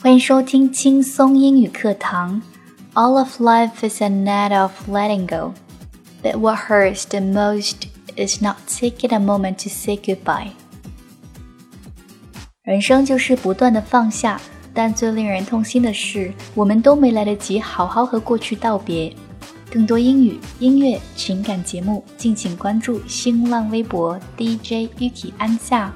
欢迎收听轻松英语课堂。All of life is a net of letting go, but what hurts the most is not taking a moment to say goodbye. 人生就是不断的放下，但最令人痛心的是，我们都没来得及好好和过去道别。更多英语、音乐、情感节目，敬请关注新浪微博 DJ Ukki 安夏。